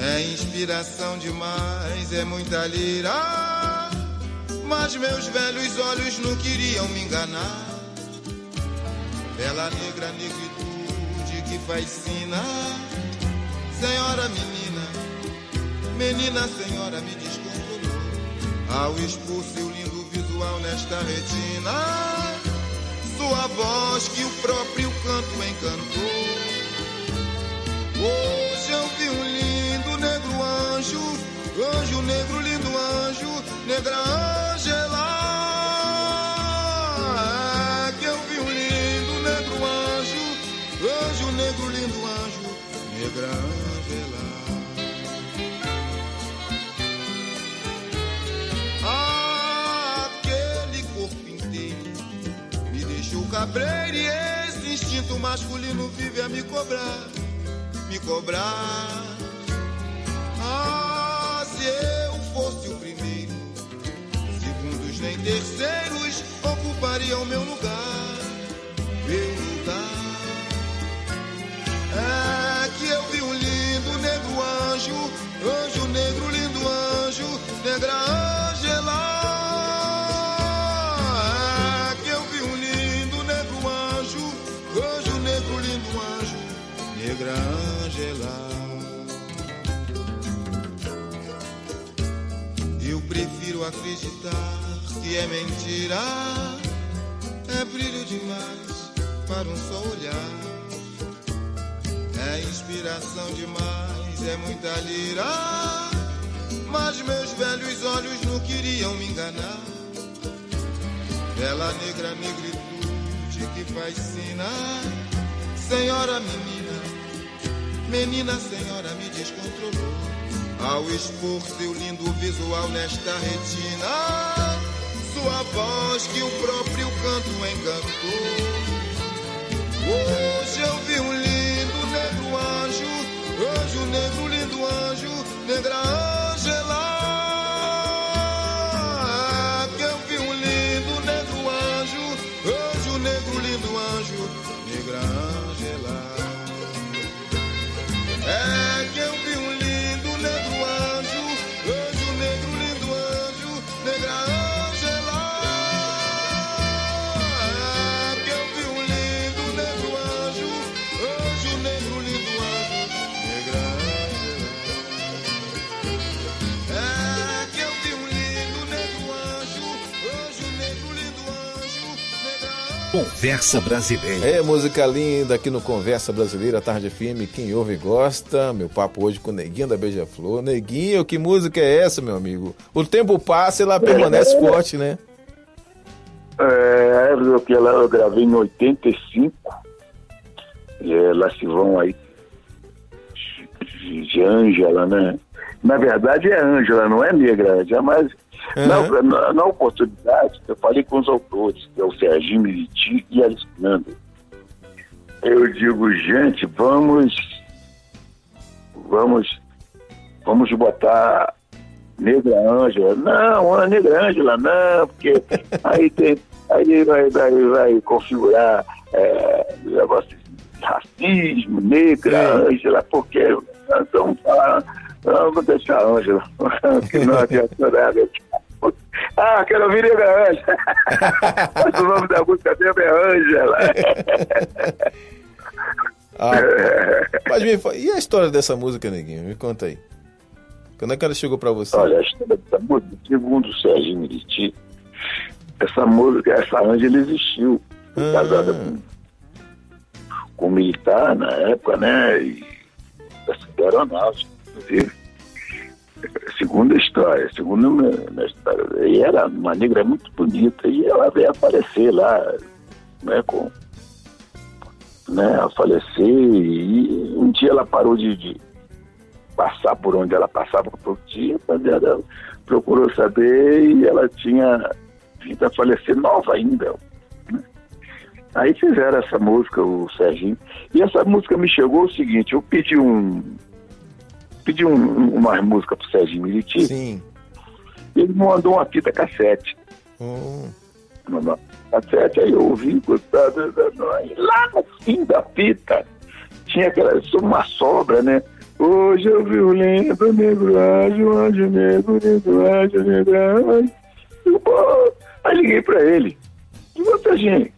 É inspiração demais, é muita lira. Mas meus velhos olhos não queriam me enganar. Bela negra negritude que fascina. Senhora menina, menina senhora me descontrolou. Ao expor seu lindo visual nesta retina, sua voz que o próprio canto encantou. Hoje eu vi um lindo anjo, anjo negro, lindo anjo, negra Angela. É que eu vi um lindo negro anjo, anjo negro, lindo anjo, negra Angela. Aquele corpo inteiro me deixou cabreiro e esse instinto masculino vive a me cobrar, me cobrar. Terceiros ocupariam meu lugar, meu lugar. É que eu vi um lindo negro anjo, anjo negro, lindo anjo, negra Angela. É que eu vi um lindo negro anjo, anjo negro, lindo anjo, negra Angela. Eu prefiro acreditar que é mentira, é brilho demais para um só olhar. É inspiração demais, é muita lira. Mas meus velhos olhos não queriam me enganar. Bela negra negritude que fascina. Senhora menina, menina senhora me descontrolou. Ao expor seu lindo visual nesta retina, sua voz que o próprio canto encantou. Hoje eu vi um lindo negro anjo, anjo negro, lindo anjo, negra Angela. Conversa Brasileira. É, música linda aqui no Conversa Brasileira, Tarde FM. Quem ouve gosta. Meu papo hoje com o Neguinho da Beija-Flor. Neguinho, que música é essa, meu amigo? O tempo passa e ela permanece forte, né? É, eu, que ela, eu gravei em 85. E elas se vão aí de, de Ângela, né? Na verdade é Ângela, não é negra, jamais. Na, na, na oportunidade, eu falei com os autores, que é o Serginho Militi e Alexandre. Eu digo, gente, vamos. Vamos. Vamos botar Negra Ângela. Não, a Negra Ângela não, porque aí tem. Aí vai, vai, vai configurar é, negócio de racismo, negra, Ângela, porque então vamos deixar a Ângela, que não adianta nada. Ah, quero ouvir Negra Ângela. Mas o nome da música mesmo é Ângela. Ah, mas me fala, e a história dessa música, Neguinho? Me conta aí. Quando é que ela chegou pra você? Olha, a história dessa música, segundo o Serginho Meriti, essa música, essa Ângela existiu. Ah. Casada com, com um militar na época, né? E da aeronáutica, inclusive. Segunda história, segunda minha, minha história. E era uma negra muito bonita. E ela veio aparecer lá, né, com. Né, a falecer. E um dia ela parou de, de passar por onde ela passava todo dia, mas ela procurou saber e ela tinha vindo a falecer nova ainda. né. Aí fizeram essa música, o Serginho. E essa música me chegou o seguinte, eu pedi um. Pedi um, um- uma música pro Serginho Militi, Sim. ele me mandou uma fita cassete. Hum. Mandou uma cassete, aí eu ouvi, gostado, e lá no fim da fita tinha aquela uma sobra, né? Hoje eu vi o lindo negro ágil, anjo negro, negro ágil, negro ágil. Aí liguei pra ele. E você, gente?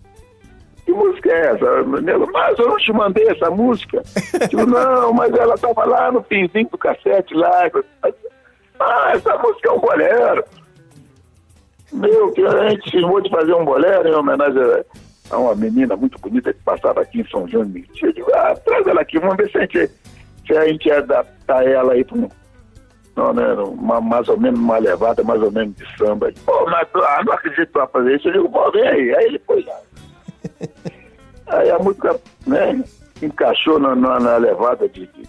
Que música é essa? Nego, Mas eu não te mandei essa música. Digo, não, mas ela estava lá no finzinho do cassete lá. Ah, essa música é um bolero. Meu, que a gente cismou de fazer um bolero em homenagem a- a uma menina muito bonita que passava aqui em São João de Meriti. Eu digo, ah, traz ela aqui, vamos ver se a gente, se a gente adaptar ela aí para um, não, né, uma, mais ou menos uma levada, mais ou menos de samba. Pô, mas ah, não acredito que vai fazer isso. Eu digo, pô, vem aí. Aí ele foi lá. Aí a música, né, encaixou na, na, na levada de, de-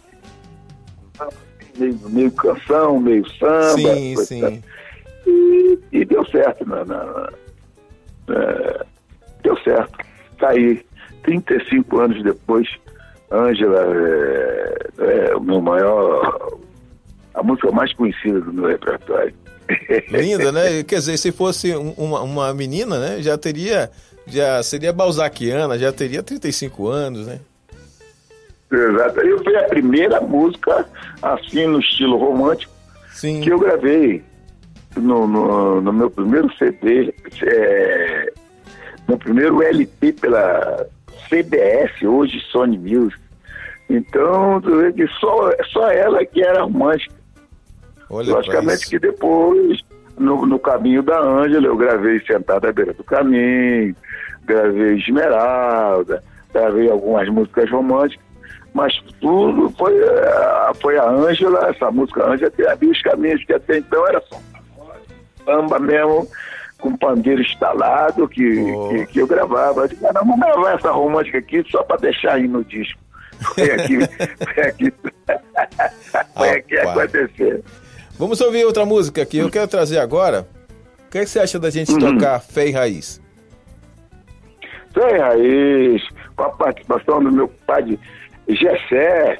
meio, meio canção, meio samba. Sim, sim. e, e deu certo. Na, na- é, deu certo. Tá aí, 35 anos depois, Ângela é, é o meu maior. a música mais conhecida do meu repertório. Linda, né? Quer dizer, se fosse um- uma, uma menina, né? Já teria. Já seria balzaquiana, já teria 35 anos, né? Exato. Eu foi a primeira música, assim, no estilo romântico, Sim. que eu gravei no, no, no meu primeiro CD, é, no primeiro LP pela CBS, hoje Sony Music. Então, só, só ela que era romântica. Olha Logicamente que depois, no, no caminho da Ângela, eu gravei Sentada à Beira do Caminho, gravei Esmeralda, gravei algumas músicas românticas, mas tudo foi, eh, foi a Ângela, essa música Ângela, que abriu os caminhos, que até então era só samba mesmo, com pandeiro instalado, que, Oh. que, que eu gravava. Eu disse, "Ah, não, vamos gravar essa romântica aqui só para deixar aí no disco. Foi aqui, foi aqui, foi aqui Rapaz. acontecer. Vamos ouvir outra música que eu quero trazer agora. O que, é que você acha da gente Uhum. tocar Fé e Raiz? Sem raiz, com a participação do meu pai Gessé,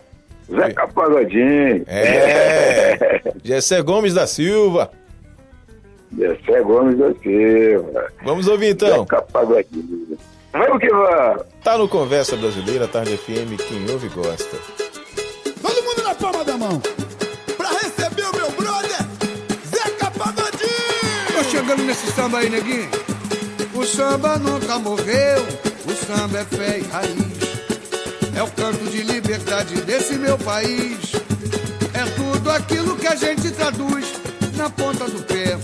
Zeca Pagodinho. É! Gessé Gomes da Silva. Gessé Gomes da Silva. Vamos ouvir então. Zeca Pagodinho. Vamos que vamos. Tá no Conversa Brasileira, Tarde FM, quem ouve gosta. Todo mundo na palma da mão. Chegando nesse samba aí, neguinho. O samba nunca morreu, o samba é fé e raiz. É o canto de liberdade desse meu país. É tudo aquilo que a gente traduz na ponta do pé,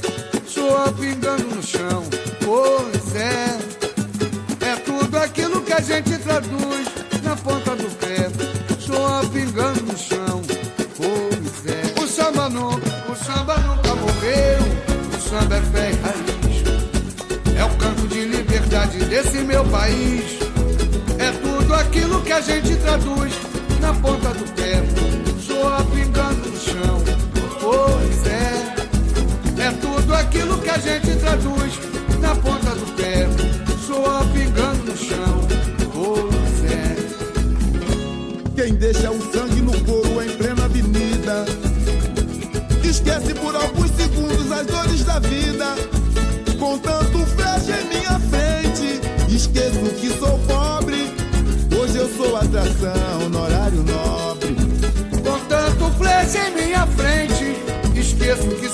soa pingando no chão. Pois é, é tudo aquilo que a gente traduz na ponta do pé, soa pingando no chão. é fé e raiz. É o canto de liberdade desse meu país. É tudo aquilo que a gente traduz na ponta do pé, soa pingando no chão. Pois é, é tudo aquilo que a gente traduz na ponta do pé, soa pingando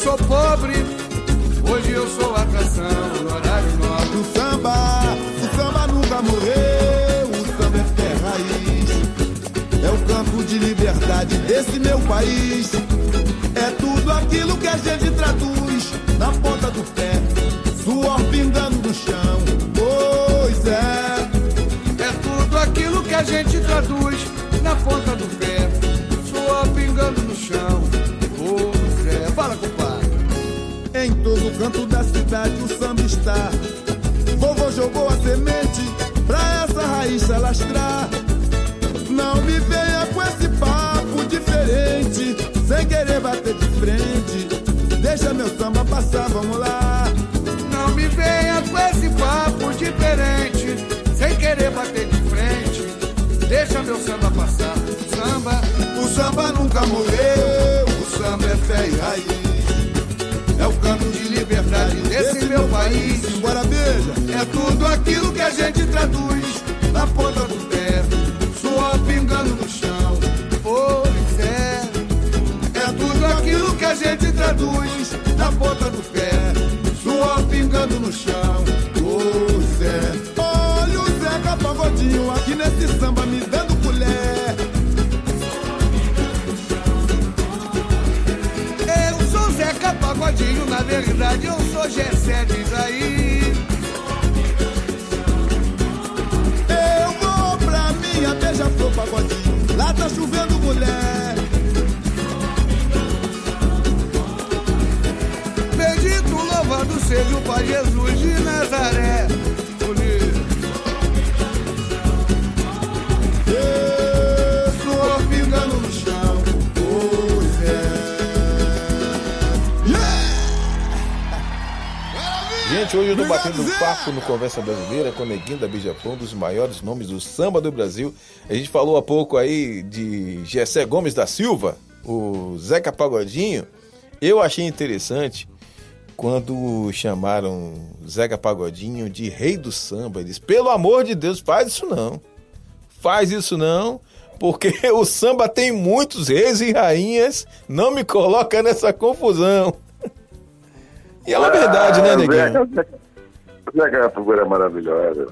sou pobre. Hoje eu sou atração no horário nobre. O samba, o samba nunca morreu. O samba é fé raiz. É o campo de liberdade desse meu país. É tudo aquilo que a gente traduz na ponta do pé. Suor pingando no chão. Pois é. É tudo aquilo que a gente traduz cidade o samba está. Vovô jogou a semente pra essa raiz alastrar. Não me venha com esse papo diferente, sem querer bater de frente. Deixa meu samba passar, vamos lá. Não me venha com esse papo diferente, sem querer bater de frente. Deixa meu samba passar. Samba, O samba nunca morreu, o samba é fé e raiz. Desse meu país. Bora beija. É tudo aquilo que a gente traduz na ponta do pé, suor pingando no chão. Pois é, é tudo aquilo que a gente traduz Gessé, diz aí. Eu vou pra minha beija-flor pagodinho. Lá tá chovendo mulher. Bendito, louvado seja o Pai Jesus de Nazaré. Gente, hoje eu tô batendo papo no Conversa Brasileira com o Neguinho da Beija-Flor, um dos maiores nomes do samba do Brasil. A gente falou há pouco aí de Gessé Gomes da Silva, o Zeca Pagodinho. Eu achei interessante quando chamaram Zeca Pagodinho de rei do samba. Ele disse, pelo amor de Deus, faz isso não. Faz isso não, porque o samba tem muitos reis e rainhas. Não me coloca nessa confusão. E é uma verdade, né, Neguinho? Zeca, Zeca é uma figura maravilhosa.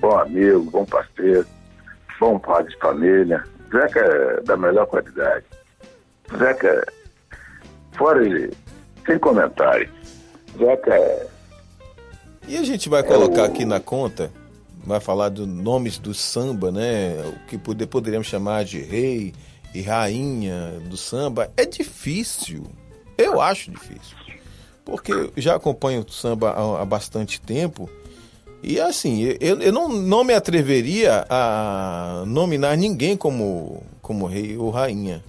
Bom amigo, bom parceiro, bom pai de família. Zeca é da melhor qualidade. Zeca, fora de. sem comentário. Zeca é. E a gente vai colocar aqui na conta, vai falar dos nomes do samba, né? O que poder, poderíamos chamar de rei e rainha do samba. É difícil. Eu acho difícil. Porque já acompanho o samba há, há bastante tempo. E assim, eu, eu não, não me atreveria a nominar ninguém como, como rei ou rainha.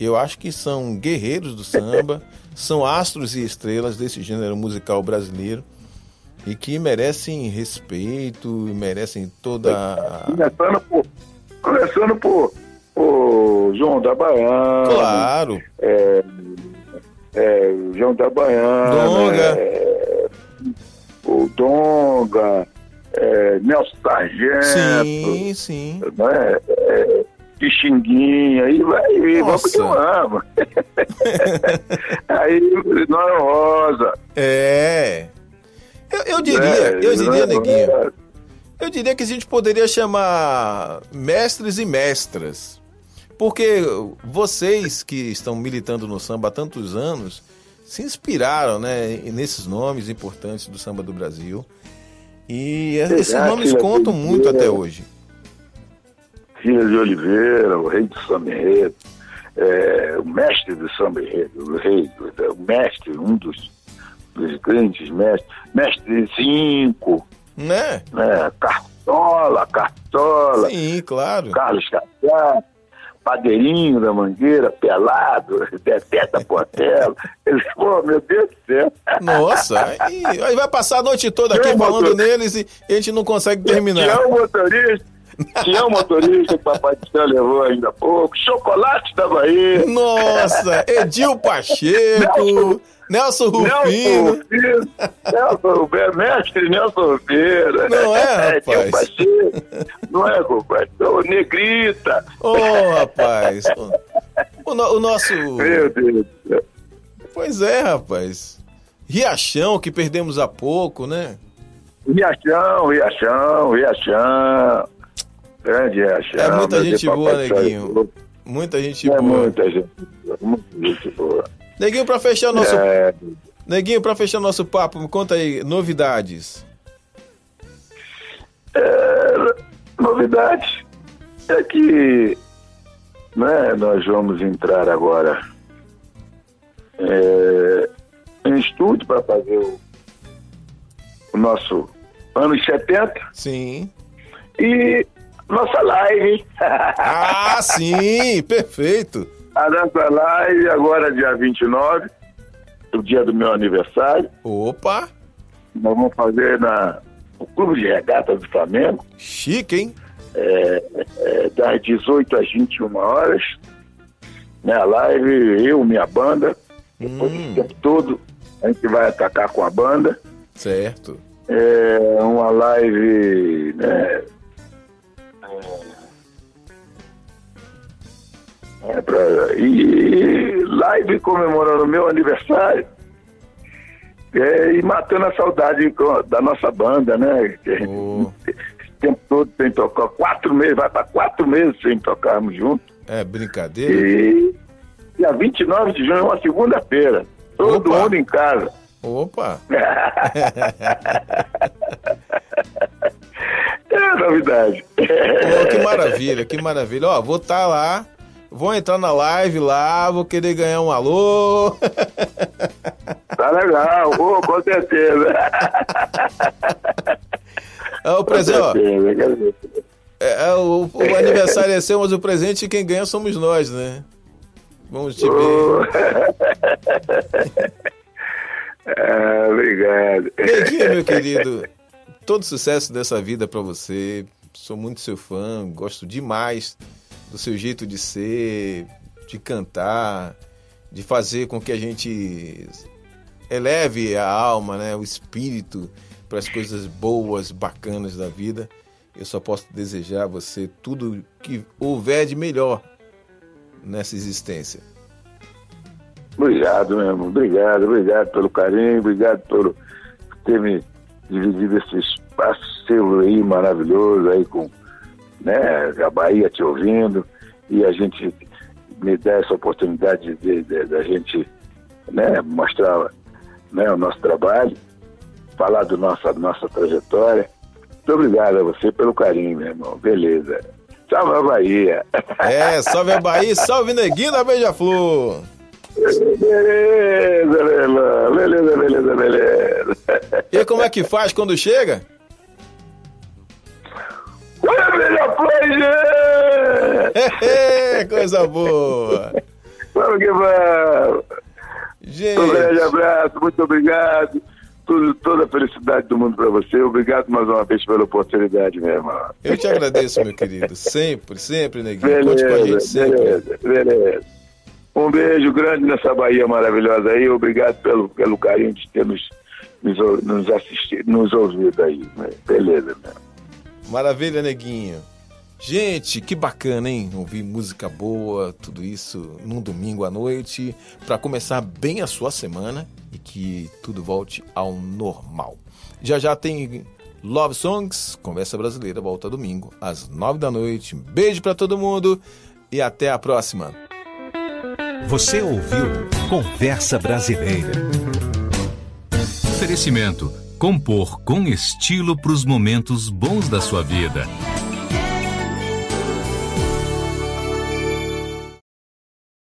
Eu acho que são guerreiros do samba, são astros e estrelas desse gênero musical brasileiro e que merecem respeito, merecem toda a... Começando por. Começando por. por João da Baiana. Claro. É, da Baiana. Donga. é, o Donga. É, Nelson Sargento. Sim, sim. Né? É, Pixinguinha, aí vai, e vamos que vamos. aí, Nora Rosa. É. Eu, eu diria, É, eu diria, Neguinho, eu diria que a gente poderia chamar mestres e mestras. Porque vocês que estão militando no samba há tantos anos se inspiraram né, nesses nomes importantes do samba do Brasil. E esses nomes contam muito Oliveira. até hoje. Filha de Oliveira, o rei do samba enredo, é, o mestre do samba enredo, o rei, do- o mestre, um dos, dos grandes mestres, mestre cinco, Né? né? Cartola, Cartola, Sim, claro. Carlos Cacá, Padeirinho da Mangueira, Pelado, Deteta Portela. Eles, Pô, meu Deus do céu. Nossa, aí vai passar a noite toda aqui falando motor- neles e a gente não consegue terminar. um motorista, um motorista que o Papai do Céu levou ainda há pouco, chocolate da Bahia. Nossa, Edil Pacheco, Nelson Rufino. Nelson Rufino, Nelson Rufino, mestre Nelson Rufino. Não é, rapaz? parceiro. Não é, compadre? Ô, Negrita. Ô, rapaz. O, no- o nosso. Meu Deus do céu. Pois é, rapaz. Riachão, que perdemos há pouco, né? Riachão, Riachão, Riachão. Grande Riachão. É muita gente boa, Neguinho. Muita gente É boa. muita gente boa, muita gente boa. Neguinho, pra fechar nosso. É, Neguinho, pra fechar nosso papo, me conta aí, novidades. É, novidade é que né, nós vamos entrar agora é, em estúdio para fazer o, o nosso anos 70 Sim. e nossa live. Ah, sim, perfeito. A nossa live agora dia 29, o dia do meu aniversário. Opa, Nós vamos fazer na, no Clube de Regata do Flamengo. chique, hein? é, é, das 18 às 21 horas. Né, a live, eu, minha banda. Depois Hum. o tempo todo a gente vai atacar com a banda. Certo. É uma live, né? É, pra, e live comemorando o meu aniversário. É, e matando a saudade da nossa banda, né? Que a gente, Oh. esse tempo todo sem tocar, quatro meses, vai para quatro meses sem tocarmos juntos. É brincadeira. E dia 29 de junho é uma segunda-feira. Todo Opa. mundo em casa. Opa. É novidade. Pô, que maravilha, que maravilha. Ó, vou estar lá, vou entrar na live lá, vou querer ganhar um alô. Tá legal, oh, com certeza. É, o presente, ó, é, é, o, o aniversário é seu, mas o presente quem ganha somos nós, né? Vamos te ver. oh. Ah, obrigado. Neguinho, meu querido, todo sucesso dessa vida pra você. Sou muito seu fã, gosto demais do seu jeito de ser, de cantar, de fazer com que a gente eleve a alma, né, o espírito para as coisas boas, bacanas da vida. Eu só posso desejar a você tudo que houver de melhor nessa existência. Obrigado, meu irmão. Obrigado, obrigado pelo carinho, obrigado por ter me dividido esse espaço seu aí maravilhoso aí com né, a Bahia te ouvindo e a gente me dá essa oportunidade de, de- da gente né, mostrar né, o nosso trabalho, falar do nossa, nossa trajetória. Muito obrigado a você pelo carinho, meu irmão. Beleza. Salve a Bahia. É, salve a Bahia, salve Neguinho da Beija-Flor. Beleza, meu irmão. Beleza, beleza, beleza. E como é que faz quando chega? Olha, melhor play, Coisa boa. Vamos que vamos. Gente. Um grande abraço, muito obrigado. Tudo, toda a felicidade do mundo para você. Obrigado mais uma vez pela oportunidade, meu irmão. Eu te agradeço, meu querido. Sempre, sempre, Neguinho. Conte com a gente Beleza, sempre. beleza, beleza. Um beijo grande nessa Bahia maravilhosa aí. Obrigado pelo, pelo carinho de ter nos, nos, nos assistido, nos ouvido aí. né? Beleza, meu. Maravilha, Neguinho. Gente, que bacana, hein? Ouvir música boa, tudo isso num domingo à noite, para começar bem a sua semana e que tudo volte ao normal. Já já tem Love Songs, Conversa Brasileira, volta domingo às nove da noite. Beijo para todo mundo e até a próxima. Você ouviu Conversa Brasileira. Oferecimento: compor com estilo para os momentos bons da sua vida.